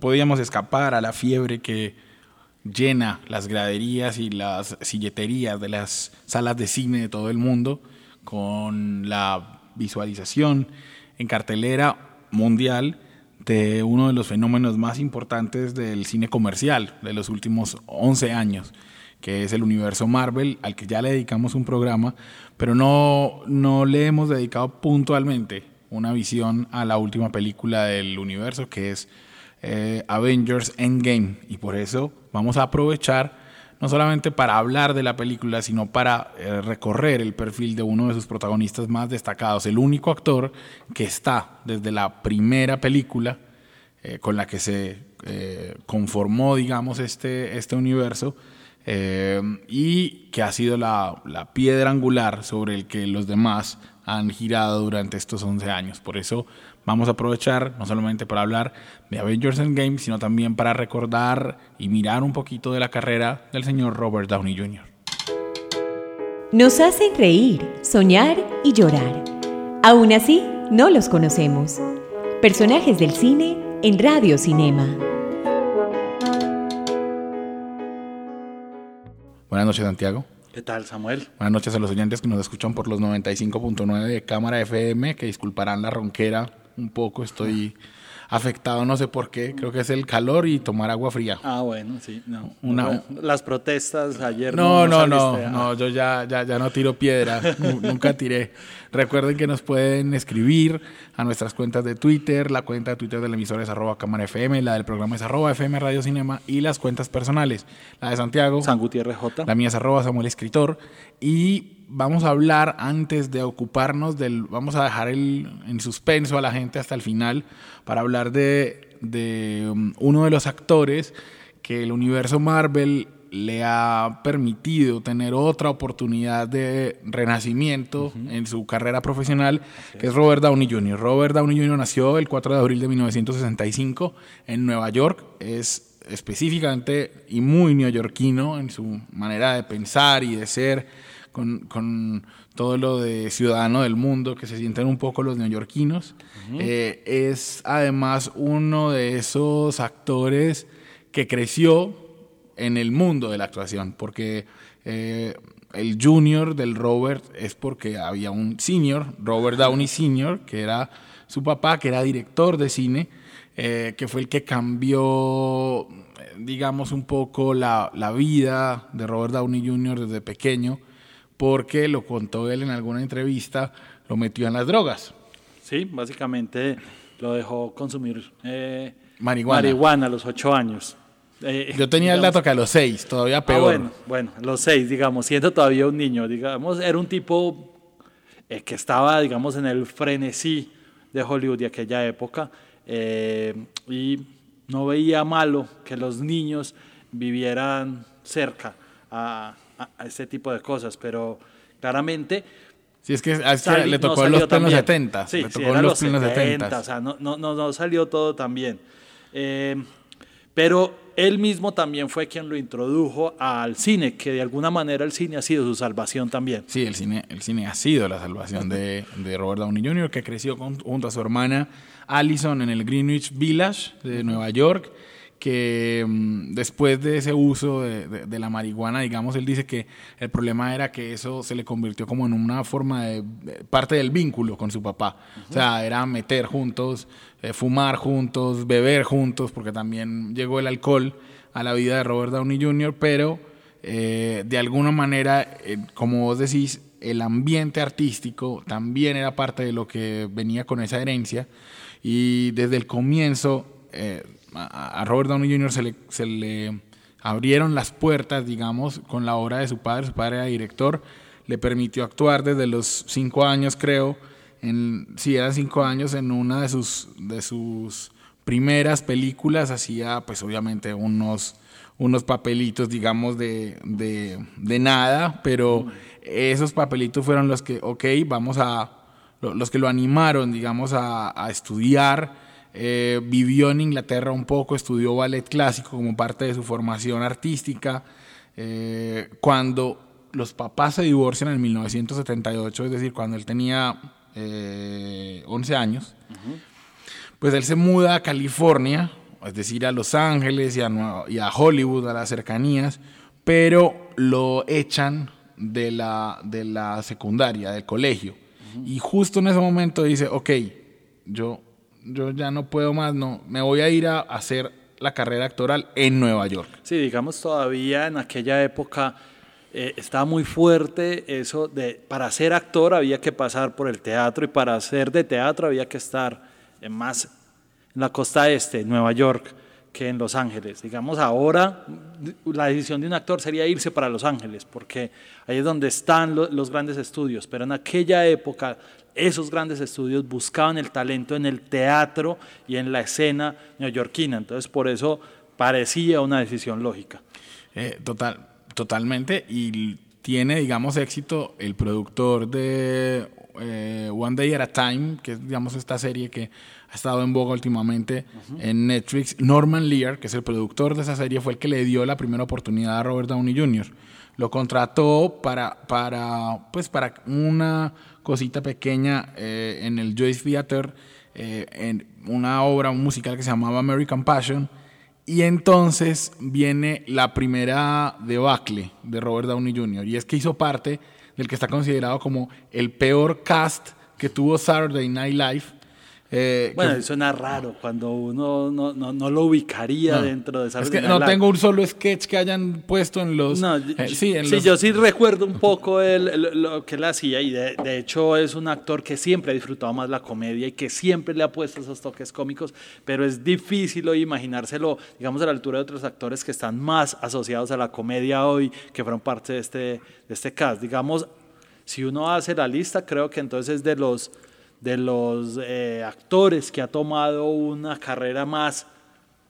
Podíamos escapar a la fiebre que llena las graderías y las silleterías de las salas de cine de todo el mundo con la visualización en cartelera mundial de uno de los fenómenos más importantes del cine comercial de los últimos 11 años, que es el universo Marvel, al que ya le dedicamos un programa, pero no, no le hemos dedicado puntualmente una visión a la última película del universo, que es eh, Avengers Endgame. Y por eso vamos a aprovechar no solamente para hablar de la película, sino para eh, recorrer el perfil de uno de sus protagonistas más destacados, el único actor que está desde la primera película eh, con la que se conformó, digamos, este, este universo, y que ha sido la, la piedra angular sobre el que los demás han girado durante estos 11 años. Por eso vamos a aprovechar no solamente para hablar de Avengers Endgame, sino también para recordar y mirar un poquito de la carrera del señor Robert Downey Jr. Nos hacen reír, soñar y llorar. Aún así, no los conocemos. Personajes del cine en Radio Cinema. Buenas noches, Santiago. ¿Qué tal, Samuel? Buenas noches a los oyentes que nos escuchan por los 95.9 de Cámara FM, que disculparán la ronquera un poco, estoy afectado, no sé por qué, creo que es el calor y tomar agua fría. Ah, bueno, sí, no. las protestas ayer. No, no, no, no, no, yo ya, ya, ya no tiro piedra, nunca tiré. Recuerden que nos pueden escribir a nuestras cuentas de Twitter, la cuenta de Twitter del emisor es arroba cámara FM, la del programa es arroba FM Radio Cinema y las cuentas personales, la de Santiago. San Gutiérrez J. La mía es arroba Samuel Escritor y vamos a hablar antes de ocuparnos del, vamos a dejar el, en suspenso a la gente hasta el final para hablar de, de um, uno de los actores que el universo Marvel le ha permitido tener otra oportunidad de renacimiento en su carrera profesional, que es Robert Downey Jr. Robert Downey Jr. nació el 4 de abril de 1965 en Nueva York, es específicamente y muy neoyorquino en su manera de pensar y de ser con, todo lo de ciudadano del mundo que se sienten un poco los neoyorquinos. Eh, es además uno de esos actores que creció en el mundo de la actuación, porque eh, el junior del Robert es porque había un senior, Robert Downey Sr., que era su papá, que era director de cine, eh, que fue el que cambió, digamos, un poco la, la vida de Robert Downey Jr. desde pequeño porque lo contó él en alguna entrevista, lo metió en las drogas. Sí, básicamente lo dejó consumir eh, marihuana. a los ocho años. Eh, Yo tenía el dato que a los seis, todavía ah, peor. bueno, bueno, los seis, digamos, siendo todavía un niño, digamos, era un tipo eh, que estaba, digamos, en el frenesí de Hollywood de aquella época y no veía malo que los niños vivieran cerca a, a, ese tipo de cosas, pero claramente... Sí, es que, le tocó los plenos 70. Sí, le tocó los, plenos 70. O sea, no, no, no, salió todo tan bien. Eh, pero él mismo también fue quien lo introdujo al cine, que de alguna manera el cine ha sido su salvación también. Sí, el cine, el cine ha sido la salvación de, de Robert Downey Jr., que creció junto a su hermana Allison en el Greenwich Village de Nueva York que mm, después de ese uso de, la marihuana, digamos, él dice que el problema era que eso se le convirtió como en una forma de, parte del vínculo con su papá. O sea, era meter juntos, eh, fumar juntos, beber juntos, porque también llegó el alcohol a la vida de Robert Downey Jr., pero eh, de alguna manera, eh, como vos decís, el ambiente artístico también era parte de lo que venía con esa herencia y desde el comienzo a, Robert Downey Jr. Se le, se le abrieron las puertas, digamos, con la obra de su padre. Su padre era director, le permitió actuar desde los cinco años, creo, en, sí, eran cinco años en una de sus, de sus primeras películas, hacía pues obviamente unos, unos papelitos, digamos, de, de, de nada, pero esos papelitos fueron los que, ok, vamos a, los que lo animaron, digamos, a, a estudiar. Eh, vivió en Inglaterra un poco, estudió ballet clásico como parte de su formación artística. Eh, cuando los papás se divorcian en 1978, es decir, cuando él tenía eh, 11 años, pues él se muda a California, es decir, a Los Ángeles y a, y a Hollywood, a las cercanías, pero lo echan de la, de la secundaria, del colegio. Y justo en ese momento dice, ok, yo, yo ya no puedo más, no, me voy a ir a hacer la carrera actoral en Nueva York. Sí, digamos todavía en aquella época eh, estaba muy fuerte eso de para ser actor había que pasar por el teatro y para ser de teatro había que estar en más en la costa este, Nueva York, que en Los Ángeles. Digamos, ahora la decisión de un actor sería irse para Los Ángeles, porque ahí es donde están lo, los grandes estudios, pero en aquella época esos grandes estudios buscaban el talento en el teatro y en la escena neoyorquina, entonces por eso parecía una decisión lógica. Eh, total, totalmente, y tiene, digamos, éxito el productor de eh, One Day at a Time, que es, digamos, esta serie que ha estado en boga últimamente en Netflix. Norman Lear, que es el productor de esa serie, fue el que le dio la primera oportunidad a Robert Downey Jr. Lo contrató para, para, pues, para una cosita pequeña eh, en el Joyce Theater, eh, en una obra musical que se llamaba American Passion. Y entonces viene la primera debacle de Robert Downey Jr. Y es que hizo parte del que está considerado como el peor cast que tuvo Saturday Night Live eh, bueno, que, suena raro cuando uno no, no, no lo ubicaría no, dentro de esa Es que no tengo un solo sketch que hayan puesto en los. No, eh, sí, en sí los... yo sí recuerdo un poco el, el, lo que él hacía y de, de, hecho es un actor que siempre ha disfrutado más la comedia y que siempre le ha puesto esos toques cómicos, pero es difícil hoy imaginárselo, digamos, a la altura de otros actores que están más asociados a la comedia hoy, que fueron parte de este, de este cast. Digamos, si uno hace la lista, creo que entonces de los de los eh, actores que ha tomado una carrera más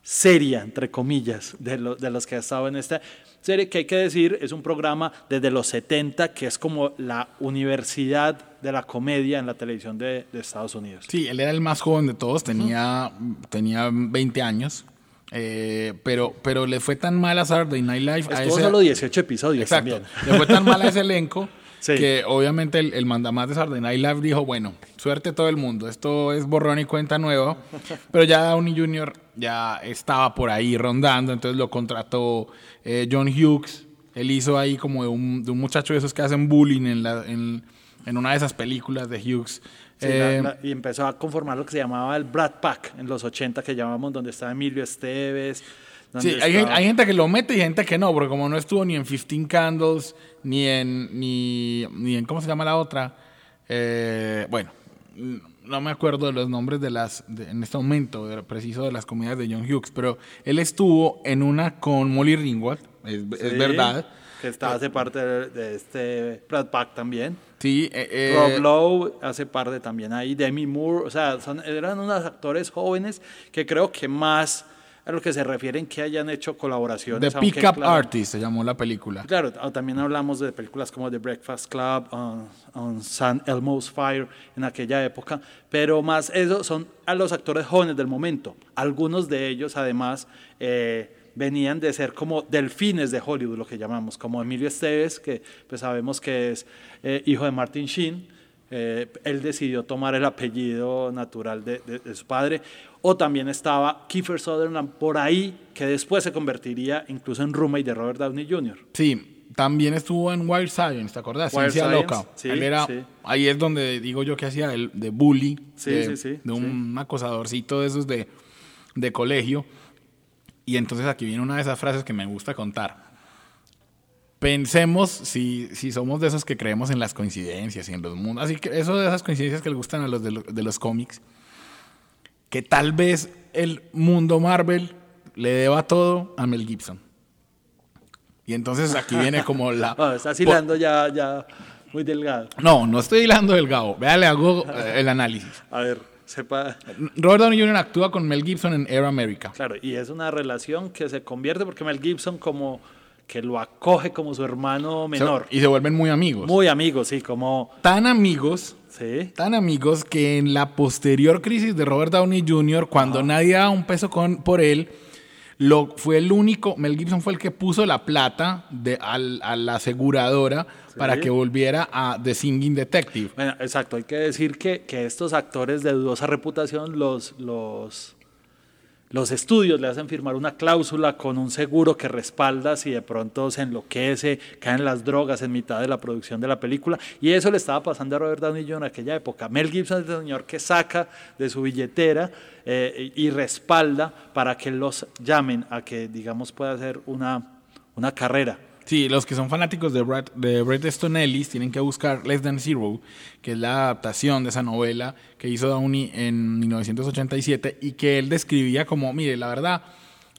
seria, entre comillas, de, lo, de, los que ha estado en esta serie, que hay que decir, es un programa desde los 70, que es como la universidad de la comedia en la televisión de, de Estados Unidos. Sí, él era el más joven de todos, tenía, uh -huh. tenía 20 años. Eh, pero, pero le fue tan mal a Saturday Night Live. Estuvo a ese, solo 18 episodios exacto, también. Le fue tan mal a ese elenco Sí. que obviamente el, el mandamás de Saturday Night Live dijo, bueno, suerte todo el mundo, esto es borrón y cuenta nueva, pero ya Downey Jr. ya estaba por ahí rondando, entonces lo contrató eh, John Hughes, él hizo ahí como de un, de un, muchacho de esos que hacen bullying en, la, en, en una de esas películas de Hughes. Sí, eh, la, la, y empezó a conformar lo que se llamaba el Brad Pack en los 80, que llamamos donde estaba Emilio Esteves, Sí, hay, hay, gente que lo mete y gente que no, porque como no estuvo ni en 15 Candles, ni en, ni, ni en ¿cómo se llama la otra? Eh, bueno, no me acuerdo de los nombres de las, de, en este momento, de, preciso de las comedias de John Hughes, pero él estuvo en una con Molly Ringwald, es, sí, es verdad. Que está, hace parte de, de este Brad Pack también. Sí, eh, eh, Rob Lowe hace parte también ahí, Demi Moore, o sea, son, eran unos actores jóvenes que creo que más a lo que se refieren que hayan hecho colaboraciones. The Pickup claro, Artist se llamó la película. Claro, también hablamos de películas como The Breakfast Club, on, on San Elmo's Fire en aquella época, pero más eso son a los actores jóvenes del momento. Algunos de ellos además eh, venían de ser como delfines de Hollywood, lo que llamamos, como Emilio Esteves, que pues sabemos que es eh, hijo de Martin Sheen. Eh, él decidió tomar el apellido natural de, de, de, su padre. O también estaba Kiefer Sutherland por ahí, que después se convertiría incluso en roommate de Robert Downey Jr. Sí, también estuvo en Wild Science, ¿te acordás? Wild Ciencia Science, Loca. Sí, él era, sí. Ahí es donde digo yo que hacía el, de bully, sí, de, de un acosadorcito de esos de, de colegio. Y entonces aquí viene una de esas frases que me gusta contar pensemos si, si somos de esos que creemos en las coincidencias y en los mundos. Así que eso de esas coincidencias que le gustan a los de, lo, de, los cómics, que tal vez el mundo Marvel le deba todo a Mel Gibson. Y entonces aquí viene como la... oh, está asilando ya, ya muy delgado. No, no estoy hilando delgado. Vea, le hago eh, el análisis. A ver, sepa. Robert Downey Jr. actúa con Mel Gibson en Air America. Claro, y es una relación que se convierte porque Mel Gibson como que lo acoge como su hermano menor. y se vuelven muy amigos. Muy amigos, sí, como... Tan amigos Sí. tan amigos que en la posterior crisis de Robert Downey Jr., cuando nadie daba un peso con, por él, lo, fue el único, Mel Gibson fue el que puso la plata de, al- a la aseguradora para que volviera a The Singing Detective. Bueno, exacto, hay que decir que, que estos actores de dudosa reputación, los, los, los estudios le hacen firmar una cláusula con un seguro que respalda si de pronto se enloquece, caen las drogas en mitad de la producción de la película. Y eso le estaba pasando a Robert Downey Jr. en aquella época. Mel Gibson es el señor que saca de su billetera eh, y respalda para que los llamen a que, digamos, pueda hacer una, una carrera. Sí, los que son fanáticos de Brad, de Bret Easton Ellis tienen que buscar Less Than Zero, que es la adaptación de esa novela que hizo Downey en 1987 y que él describía como, mire, la verdad,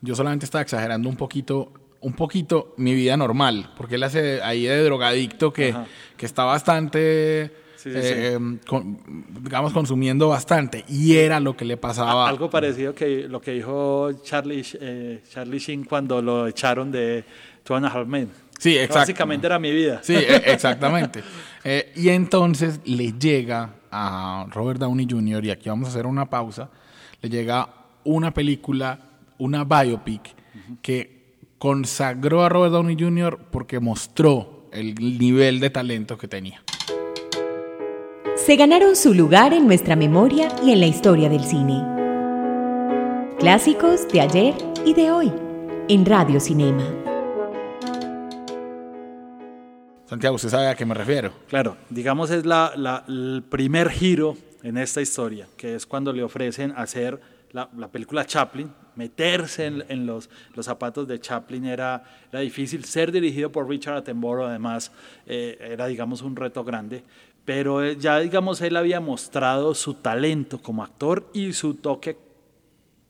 yo solamente estaba exagerando un poquito, un poquito mi vida normal, porque él hace ahí de drogadicto que, Ajá. que está bastante, Sí, sí, eh, con- digamos, consumiendo bastante y era lo que le pasaba. Algo parecido que lo que dijo Charlie, eh, Charlie Sheen cuando lo echaron de Sí, exacto. Básicamente era mi vida. Sí, e- exactamente. Eh, y entonces le llega a Robert Downey Jr., y aquí vamos a hacer una pausa, le llega una película, una biopic, que consagró a Robert Downey Jr. porque mostró el nivel de talento que tenía. se ganaron su lugar en nuestra memoria y en la historia del cine. Clásicos de ayer y de hoy, en Radio Cinema. Santiago, usted sabe a qué me refiero. Claro, digamos es la, la- el primer giro en esta historia, que es cuando le ofrecen hacer la, la película Chaplin, meterse en, en los, los zapatos de Chaplin era, era difícil, ser dirigido por Richard Attenborough además eh, era digamos un reto grande, pero eh, ya digamos él había mostrado su talento como actor y su toque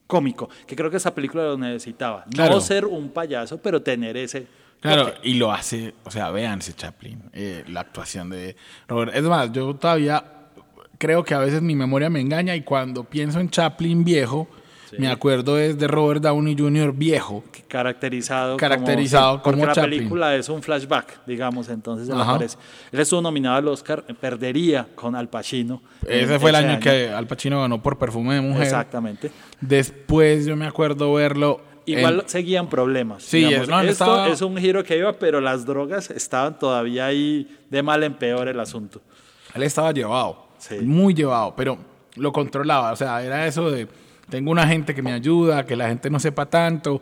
cómico, que creo que esa película lo necesitaba, Claro. no ser un payaso, pero tener ese... Claro, y lo hace, o sea, vean ese Chaplin, eh, la actuación de Robert. Es más, yo todavía creo que a veces mi memoria me engaña y cuando pienso en Chaplin viejo, me acuerdo es de Robert Downey Jr. viejo. caracterizado Caracterizado porque como la Chaplin. película es un flashback, digamos, entonces Ajá. aparece. Él estuvo nominado al Oscar, perdería con Al Pacino. Ese fue el ese año que Al Pacino ganó por Perfume de Mujer. Exactamente. Después yo me acuerdo verlo. Igual en- seguían problemas. Sí, digamos. no, Esto estaba- es un giro que iba, pero las drogas estaban todavía ahí de mal en peor el asunto. Él estaba llevado, Sí. muy llevado, pero lo controlaba. O sea, era eso de, tengo una gente que me ayuda, que la gente no sepa tanto.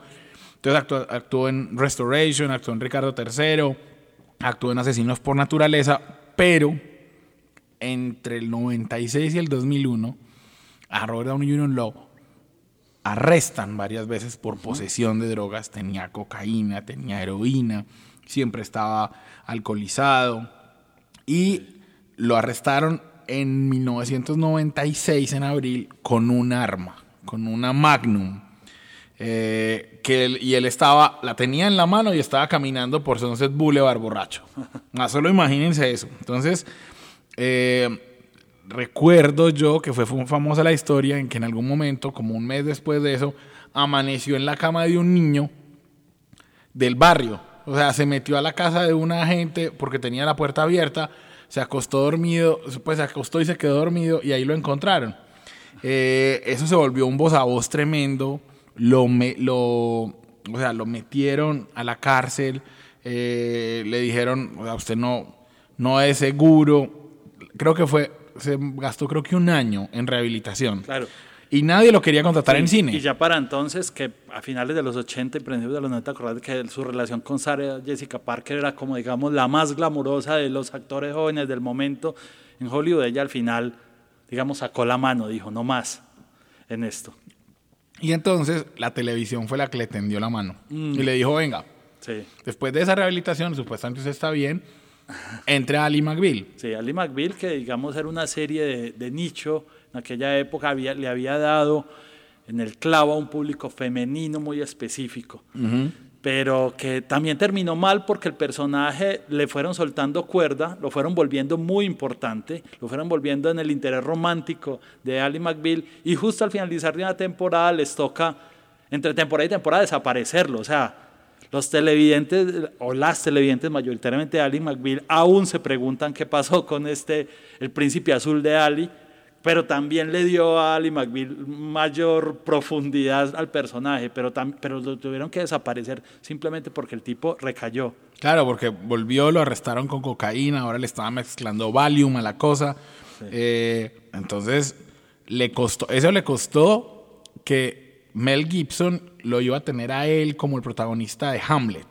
Entonces actuó, actuó en Restoration, actuó en Ricardo III, actuó en Asesinos por Naturaleza, pero entre el 96 y el 2001, a Robert Downey Jr. lo arrestan varias veces por posesión de drogas. Tenía cocaína, tenía heroína, siempre estaba alcoholizado. Y lo arrestaron en 1996, en abril, con un arma, con una Magnum. Eh, que él- y él estaba, la tenía en la mano y estaba caminando por Sunset Boulevard borracho. Ah, solo imagínense eso. Entonces, eh, recuerdo yo que fue fu- famosa la historia en que en algún momento, como un mes después de eso, amaneció en la cama de un niño del barrio. O sea, se metió a la casa de una gente porque tenía la puerta abierta, se acostó dormido, pues se acostó y se quedó dormido y ahí lo encontraron. Eh, eso se volvió un voz a voz tremendo, lo, me- lo, o sea, lo metieron a la cárcel, eh, le dijeron, o sea, usted no, no es seguro. Creo que fue, se gastó creo que un año en rehabilitación. Claro. Y nadie lo quería contratar en cine. Y ya para entonces, que a finales de los 80 y principios de los 90, acordate que su relación con Sarah Jessica Parker era como, digamos, la más glamurosa de los actores jóvenes del momento en Hollywood. Ella al final, digamos, sacó la mano, dijo, no más en esto. Y entonces la televisión fue la que le tendió la mano y le dijo, venga, Sí, después de esa rehabilitación, supuestamente usted está bien, entre Ali McBeal. sí, Ali McBeal, que digamos era una serie de, de nicho, en aquella época había, le había dado en el clavo a un público femenino muy específico. pero que también terminó mal porque el personaje le fueron soltando cuerda, lo fueron volviendo muy importante, lo fueron volviendo en el interés romántico de Ali McBeal y justo al finalizar de una temporada les toca, entre temporada y temporada, desaparecerlo. O sea, los televidentes o las televidentes, mayoritariamente de Ali McBeal, aún se preguntan qué pasó con este, el príncipe azul de Ali, pero también le dio a Ali McBeal mayor profundidad al personaje, pero, pero lo tuvieron que desaparecer simplemente porque el tipo recayó. Claro, porque volvió, lo arrestaron con cocaína, ahora le estaban mezclando Valium a la cosa. Eh, entonces, le costó, eso le costó que Mel Gibson lo iba a tener a él como el protagonista de Hamlet.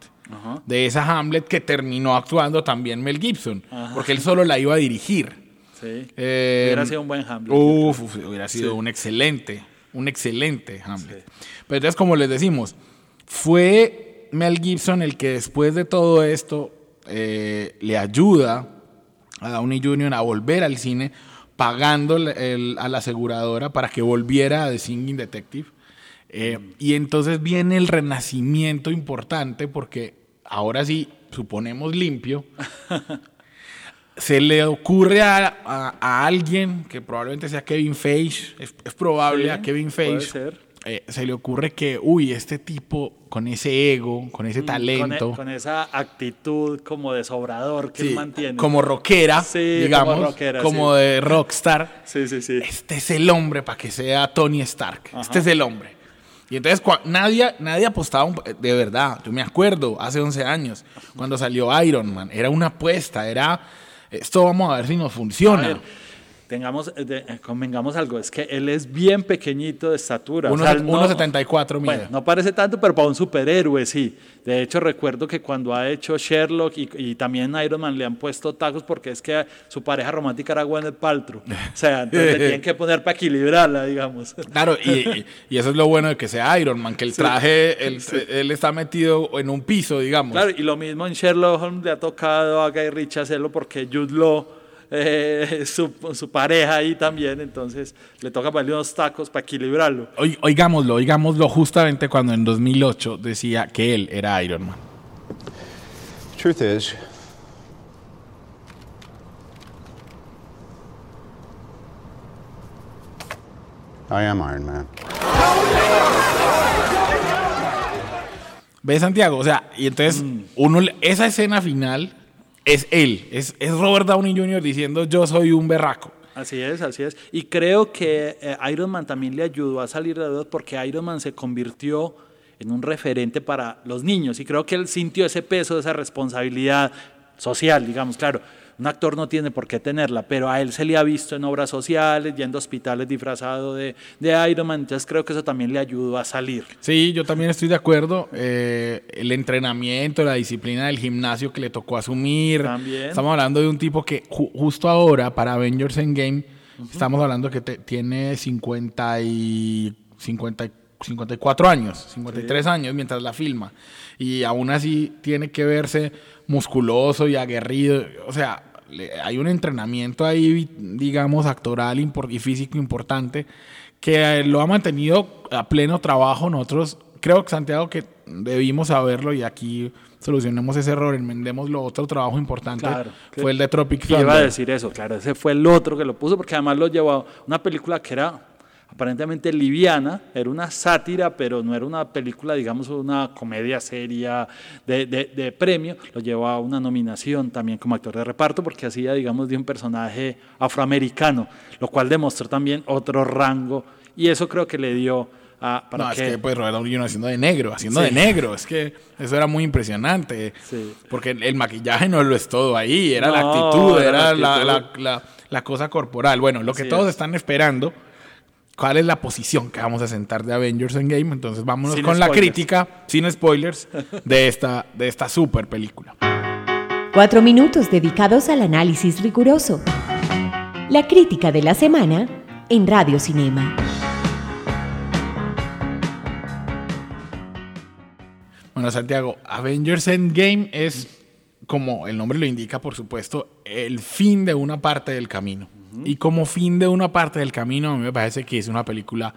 De esa Hamlet que terminó actuando también Mel Gibson, porque él solo la iba a dirigir. Sí. Eh, hubiera sido un buen Hamlet. Uf, hubiera sido un excelente, un excelente Hamlet. Pero entonces, como les decimos, fue Mel Gibson el que después de todo esto eh, le ayuda a Downey Jr. a volver al cine pagando a la aseguradora para que volviera a The Singing Detective. Eh, y entonces viene el renacimiento importante porque ahora sí, suponemos limpio, se le ocurre a, alguien que probablemente sea Kevin Feige, es, probable a Kevin Feige, eh, se le ocurre que, uy, este tipo con ese ego, con ese mm, talento, con, esa actitud como de sobrador que mantiene, como rockera, digamos, como, de rockstar, este es el hombre para que sea Tony Stark, este es el hombre. Y entonces nadie, nadie apostaba, de verdad, yo me acuerdo, hace 11 años, cuando salió Iron Man, era una apuesta, era esto vamos a ver si nos funciona. Tengamos, eh, eh, convengamos algo, es que él es bien pequeñito de estatura. 1,74 o Bueno, no parece tanto, pero para un superhéroe sí. De hecho, recuerdo que cuando ha hecho Sherlock y, también Iron Man le han puesto tacos porque es que su pareja romántica era Gwyneth Paltrow. O sea, entonces le tienen que poner para equilibrarla, digamos. Claro, y, eso es lo bueno de que sea Iron Man, que el traje, él, está metido en un piso, digamos. Claro, y lo mismo en Sherlock Holmes le ha tocado a Guy Ritchie hacerlo porque Jude Law eh, su, su, pareja ahí también, entonces le toca ponerle unos tacos para equilibrarlo. oigámoslo, oigámoslo justamente cuando en 2008 decía que él era Iron Man. Truth is, I am Iron Man. ¿Ves, Santiago? O sea, y entonces, mm. uno, esa escena final es él, es, es Robert Downey Jr. diciendo yo soy un berraco. Así es, así es. Y creo que eh, Iron Man también le ayudó a salir de dudas porque Iron Man se convirtió en un referente para los niños y creo que él sintió ese peso, esa responsabilidad social, digamos, claro un actor no tiene por qué tenerla, pero a él se le ha visto en obras sociales, yendo a hospitales disfrazado de, de Iron Man, entonces creo que eso también le ayudó a salir. Sí, yo también estoy de acuerdo. Eh, el entrenamiento, la disciplina del gimnasio que le tocó asumir. También. Estamos hablando de un tipo que justo ahora, para Avengers Endgame, estamos hablando que tiene 50 y 50 54 años, 53 años mientras la filma. Y aún así tiene que verse musculoso y aguerrido. O sea, hay un entrenamiento ahí, digamos, actoral y físico importante que lo ha mantenido a pleno trabajo. Nosotros, creo que Santiago, que debimos saberlo y aquí solucionemos ese error, enmendémoslo. Otro trabajo importante fue el de Tropic Thunder. iba a decir eso, claro, ese fue el otro que lo puso, porque además lo llevó una película que era aparentemente liviana, era una sátira, pero no era una película, digamos, una comedia seria de, de, premio, lo llevó a una nominación también como actor de reparto, porque hacía, digamos, de un personaje afroamericano, lo cual demostró también otro rango, y eso creo que le dio a... Para no, es que pues Robert Downey haciendo de negro, haciendo de negro, es que eso era muy impresionante, porque el maquillaje no lo es todo ahí, era la actitud, era, la, la, la, cosa corporal, bueno, lo que todos están esperando cuál es la posición que vamos a sentar de Avengers Endgame. Entonces vámonos con la crítica, sin spoilers, de esta, de esta super película. Cuatro minutos dedicados al análisis riguroso. La crítica de la semana en Radio Cinema. Bueno, Santiago, Avengers Endgame es, como el nombre lo indica, por supuesto, el fin de una parte del camino. Y como fin de una parte del camino, a mí me parece que es una película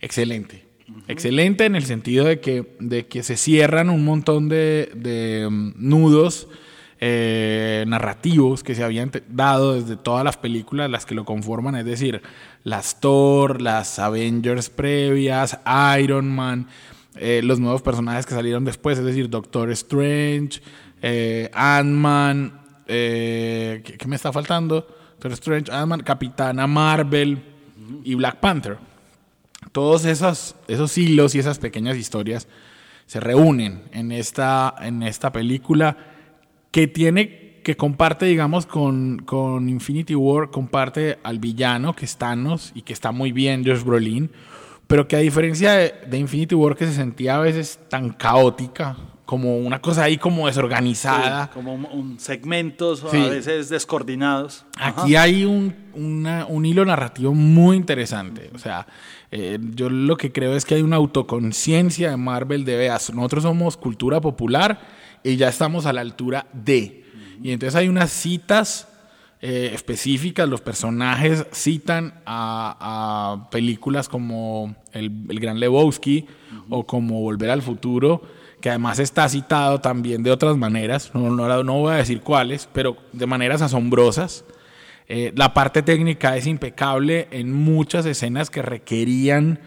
excelente. Excelente en el sentido de que, de que se cierran un montón de, de mm, nudos eh, narrativos que se habían dado desde todas las películas, las que lo conforman, es decir, las Thor, las Avengers previas, Iron Man, eh, los nuevos personajes que salieron después, es decir, Doctor Strange, eh, Ant-Man, ¿qué, qué me está faltando? Doctor Strange, Ant-Man, Capitana Marvel y Black Panther. Todos esos, esos hilos y esas pequeñas historias se reúnen en esta, en esta película que tiene, que comparte, digamos, con, con Infinity War, comparte al villano, que es Thanos, y que está muy bien Josh Brolin, pero que a diferencia de Infinity War, que se sentía a veces tan caótica, como una cosa ahí como desorganizada, Sí, como un, un segmentos Sí. a veces descoordinados. Aquí hay un, una- un hilo narrativo muy interesante. O sea, eh, yo lo que creo es que hay una autoconciencia de Marvel de veas. Nosotros somos cultura popular y ya estamos a la altura de. Y entonces hay unas citas eh, específicas. Los personajes citan a, a películas como El, El Gran Lebowski o como Volver al Futuro que además está citado también de otras maneras, no, no, no voy a decir cuáles, pero de maneras asombrosas. Eh, la parte técnica es impecable en muchas escenas que requerían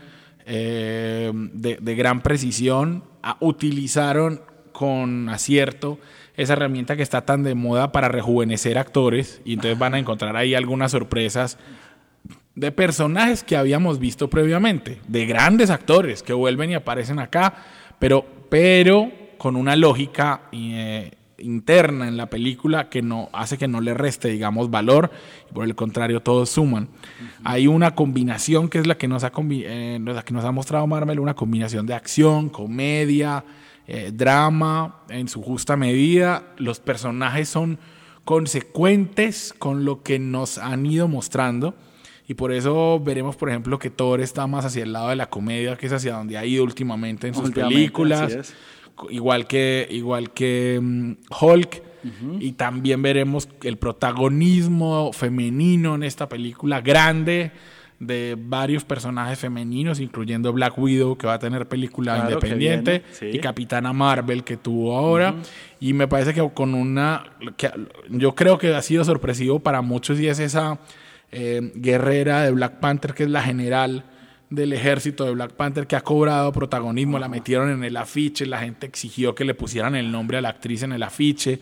eh, de, de gran precisión. Ah, utilizaron con acierto esa herramienta que está tan de moda para rejuvenecer actores y entonces van a encontrar ahí algunas sorpresas de personajes que habíamos visto previamente, de grandes actores que vuelven y aparecen acá, pero, pero con una lógica eh, interna en la película que no hace que no le reste, digamos, valor, y por el contrario, todos suman. Hay una combinación que es la que nos ha, eh, la que nos ha mostrado Marvel, una combinación de acción, comedia, eh, drama, en su justa medida. Los personajes son consecuentes con lo que nos han ido mostrando. Y por eso veremos, por ejemplo, que Thor está más hacia el lado de la comedia, que es hacia donde ha ido últimamente en sus Últimamente, películas. Igual que, igual que mm, Hulk. Y también veremos el protagonismo femenino en esta película grande de varios personajes femeninos, incluyendo Black Widow, que va a tener película Claro, independiente, viene, sí. y Capitana Marvel, que tuvo ahora. Y me parece que con una. Que yo creo que ha sido sorpresivo para muchos y es esa eh, guerrera de Black Panther, que es la general del ejército de Black Panther, que ha cobrado protagonismo. La metieron en el afiche, la gente exigió que le pusieran el nombre a la actriz en el afiche.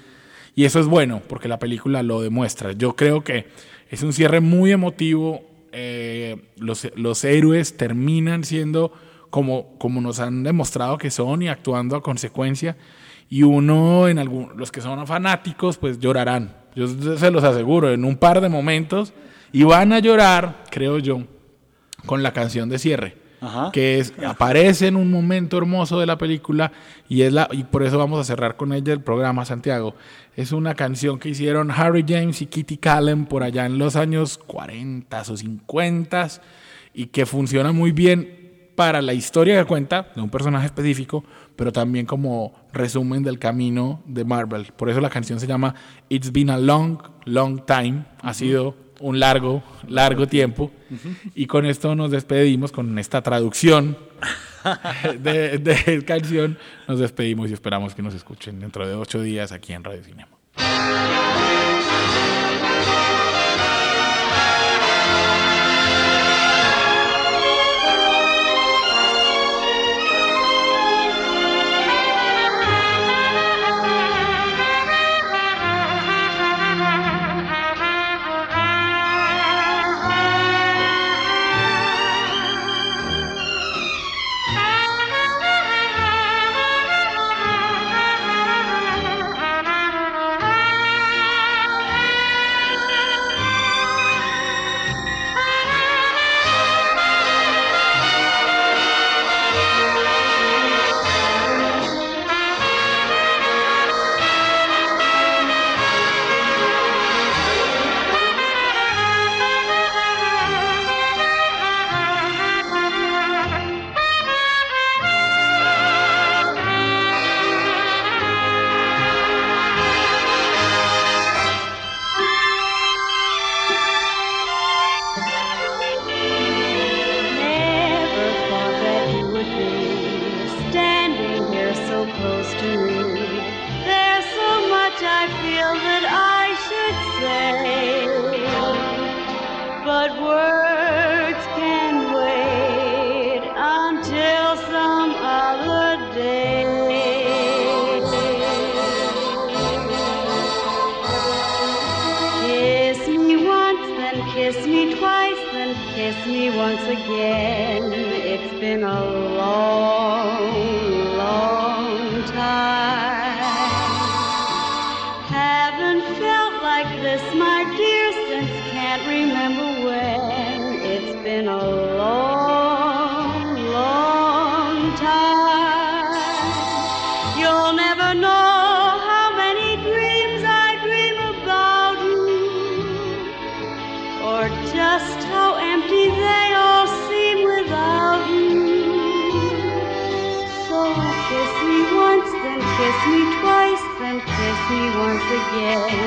Y eso es bueno, porque la película lo demuestra. Yo creo que es un cierre muy emotivo. eh, los, los héroes terminan siendo como, como nos han demostrado que son y actuando a consecuencia. Y uno, en algún, los que son fanáticos, pues llorarán. Yo se los aseguro, en un par de momentos. Y van a llorar, creo yo, con la canción de cierre Ajá. que es, aparece en un momento hermoso de la película y es la y por eso vamos a cerrar con ella el programa Santiago. Es una canción que hicieron Harry James y Kitty Callen por allá en los años 40 o 50 y que funciona muy bien para la historia que cuenta de un personaje específico, pero también como resumen del camino de Marvel. Por eso la canción se llama It's Been a Long, Long Time. Ha sido un largo, largo tiempo. Y con esto nos despedimos, con esta traducción de, de canción. Nos despedimos y esperamos que nos escuchen dentro de ocho días aquí en Radio Cinema. felt like this, my dear, since can't remember when. It's been a long yeah.